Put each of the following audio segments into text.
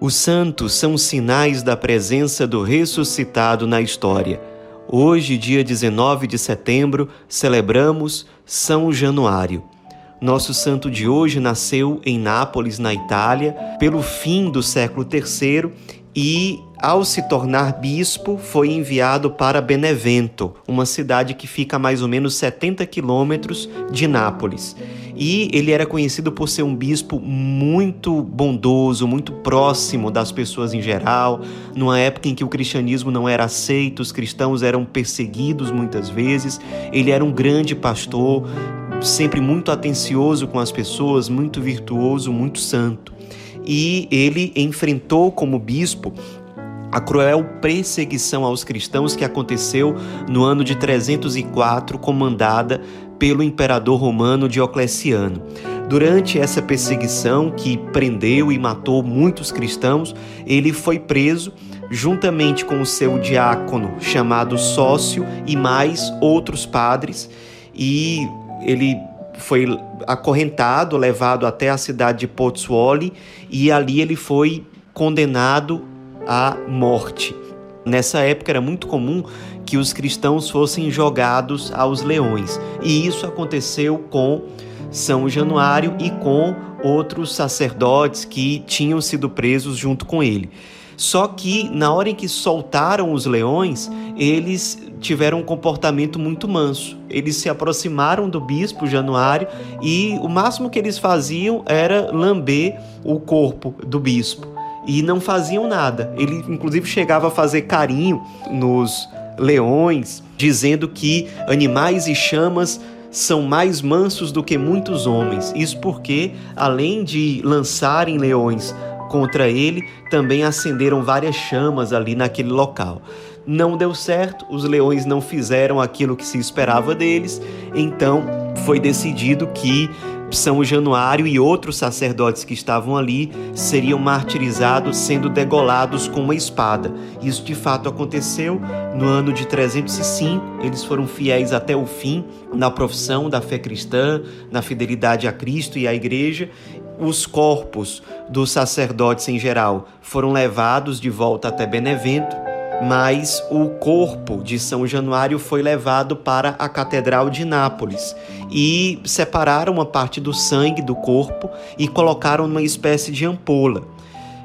Os santos são sinais da presença do ressuscitado na história. Hoje, dia 19 de setembro, celebramos São Januário. Nosso santo de hoje nasceu em Nápoles, na Itália, pelo fim do século III e, ao se tornar bispo, foi enviado para Benevento, uma cidade que fica a mais ou menos 70 quilômetros de Nápoles. E ele era conhecido por ser um bispo muito bondoso, muito próximo das pessoas em geral, numa época em que o cristianismo não era aceito, os cristãos eram perseguidos muitas vezes. Ele era um grande pastor, sempre muito atencioso com as pessoas, muito virtuoso, muito santo e ele enfrentou como bispo a cruel perseguição aos cristãos que aconteceu no ano de 304, comandada pelo imperador romano Diocleciano. Durante essa perseguição que prendeu e matou muitos cristãos, ele foi preso juntamente com o seu diácono chamado Sócio e mais outros padres, e ele foi acorrentado, levado até a cidade de Pozzuoli e ali ele foi condenado à morte. Nessa época era muito comum que os cristãos fossem jogados aos leões, e isso aconteceu com São Januário e com outros sacerdotes que tinham sido presos junto com ele. Só que na hora em que soltaram os leões, eles tiveram um comportamento muito manso. Eles se aproximaram do bispo Januário e o máximo que eles faziam era lamber o corpo do bispo e não faziam nada. Ele inclusive chegava a fazer carinho nos leões, dizendo que animais e chamas são mais mansos do que muitos homens. Isso porque, além de lançarem leões contra ele, também acenderam várias chamas ali naquele local. Não deu certo, os leões não fizeram aquilo que se esperava deles, então foi decidido que são Januário e outros sacerdotes que estavam ali seriam martirizados, sendo degolados com uma espada. Isso de fato aconteceu no ano de 305. Eles foram fiéis até o fim na profissão da fé cristã, na fidelidade a Cristo e à Igreja, os corpos dos sacerdotes em geral foram levados de volta até Benevento, mas o corpo de São Januário foi levado para a Catedral de Nápoles e separaram uma parte do sangue do corpo e colocaram numa espécie de ampola.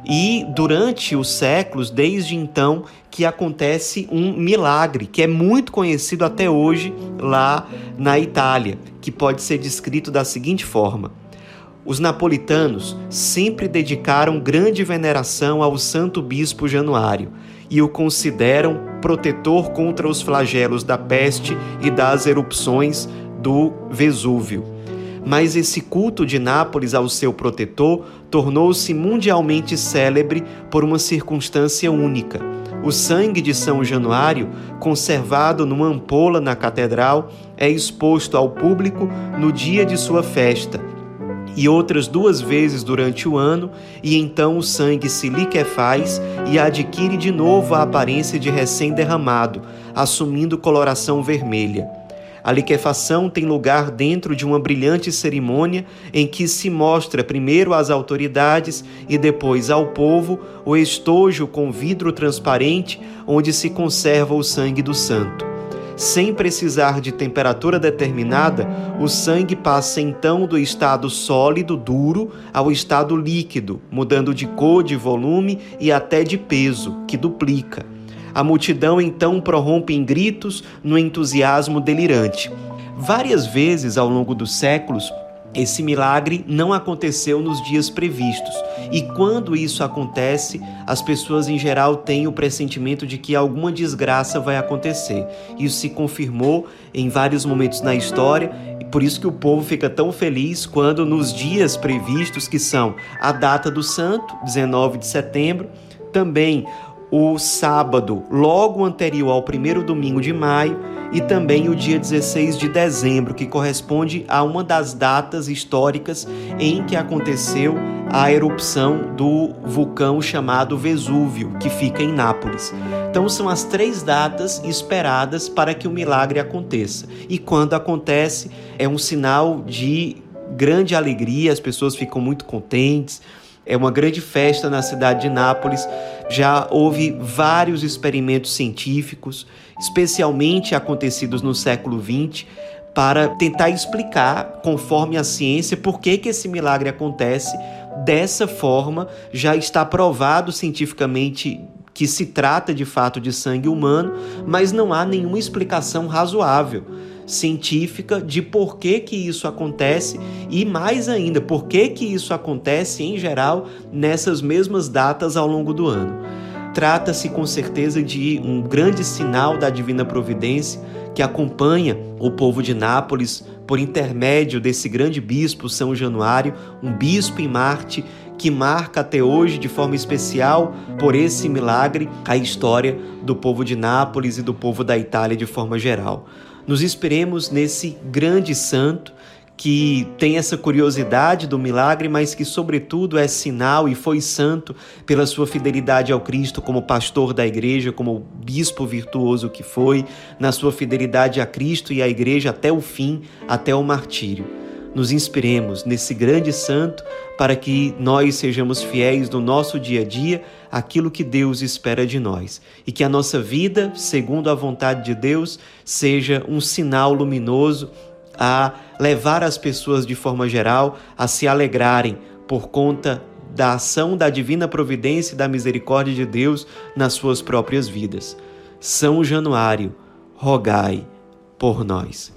E durante os séculos, desde então, que acontece um milagre que é muito conhecido até hoje lá na Itália, que pode ser descrito da seguinte forma: os napolitanos sempre dedicaram grande veneração ao santo bispo Januário e o consideram protetor contra os flagelos da peste e das erupções do Vesúvio. Mas esse culto de Nápoles ao seu protetor tornou-se mundialmente célebre por uma circunstância única. O sangue de São Januário, conservado numa ampola na catedral, é exposto ao público no dia de sua festa e outras duas vezes durante o ano, e então o sangue se liquefaz e adquire de novo a aparência de recém-derramado, assumindo coloração vermelha. A liquefação tem lugar dentro de uma brilhante cerimônia em que se mostra primeiro às autoridades e depois ao povo o estojo com vidro transparente onde se conserva o sangue do santo. Sem precisar de temperatura determinada, o sangue passa então do estado sólido, duro, ao estado líquido, mudando de cor, de volume e até de peso, que duplica. A multidão então prorrompe em gritos no entusiasmo delirante. Várias vezes ao longo dos séculos, esse milagre não aconteceu nos dias previstos. E quando isso acontece, as pessoas em geral têm o pressentimento de que alguma desgraça vai acontecer. Isso se confirmou em vários momentos na história, e por isso que o povo fica tão feliz quando nos dias previstos, que são a data do santo, 19 de setembro, também o sábado logo anterior ao primeiro domingo de maio e também o dia 16 de dezembro, que corresponde a uma das datas históricas em que aconteceu a erupção do vulcão chamado Vesúvio, que fica em Nápoles. Então são as três datas esperadas para que o milagre aconteça. E quando acontece, é um sinal de grande alegria, as pessoas ficam muito contentes é uma grande festa na cidade de Nápoles. Já houve vários experimentos científicos, especialmente acontecidos no século XX, para tentar explicar, conforme a ciência, por que, que esse milagre acontece dessa forma. Já está provado cientificamente que se trata de fato de sangue humano, mas não há nenhuma explicação razoável científica de por que, que isso acontece e mais ainda, por que, que isso acontece em geral nessas mesmas datas ao longo do ano. Trata-se com certeza de um grande sinal da divina providência que acompanha o povo de Nápoles por intermédio desse grande bispo São Januário, um bispo em Marte que marca até hoje de forma especial por esse milagre a história do povo de Nápoles e do povo da Itália de forma geral. Nos inspiremos nesse grande santo que tem essa curiosidade do milagre, mas que, sobretudo, é sinal e foi santo pela sua fidelidade ao Cristo como pastor da igreja, como bispo virtuoso que foi, na sua fidelidade a Cristo e à igreja até o fim, até o martírio. Nos inspiremos nesse grande santo para que nós sejamos fiéis no nosso dia a dia aquilo que Deus espera de nós e que a nossa vida, segundo a vontade de Deus, seja um sinal luminoso a levar as pessoas de forma geral a se alegrarem por conta da ação da divina providência e da misericórdia de Deus nas suas próprias vidas. São Januário, rogai por nós.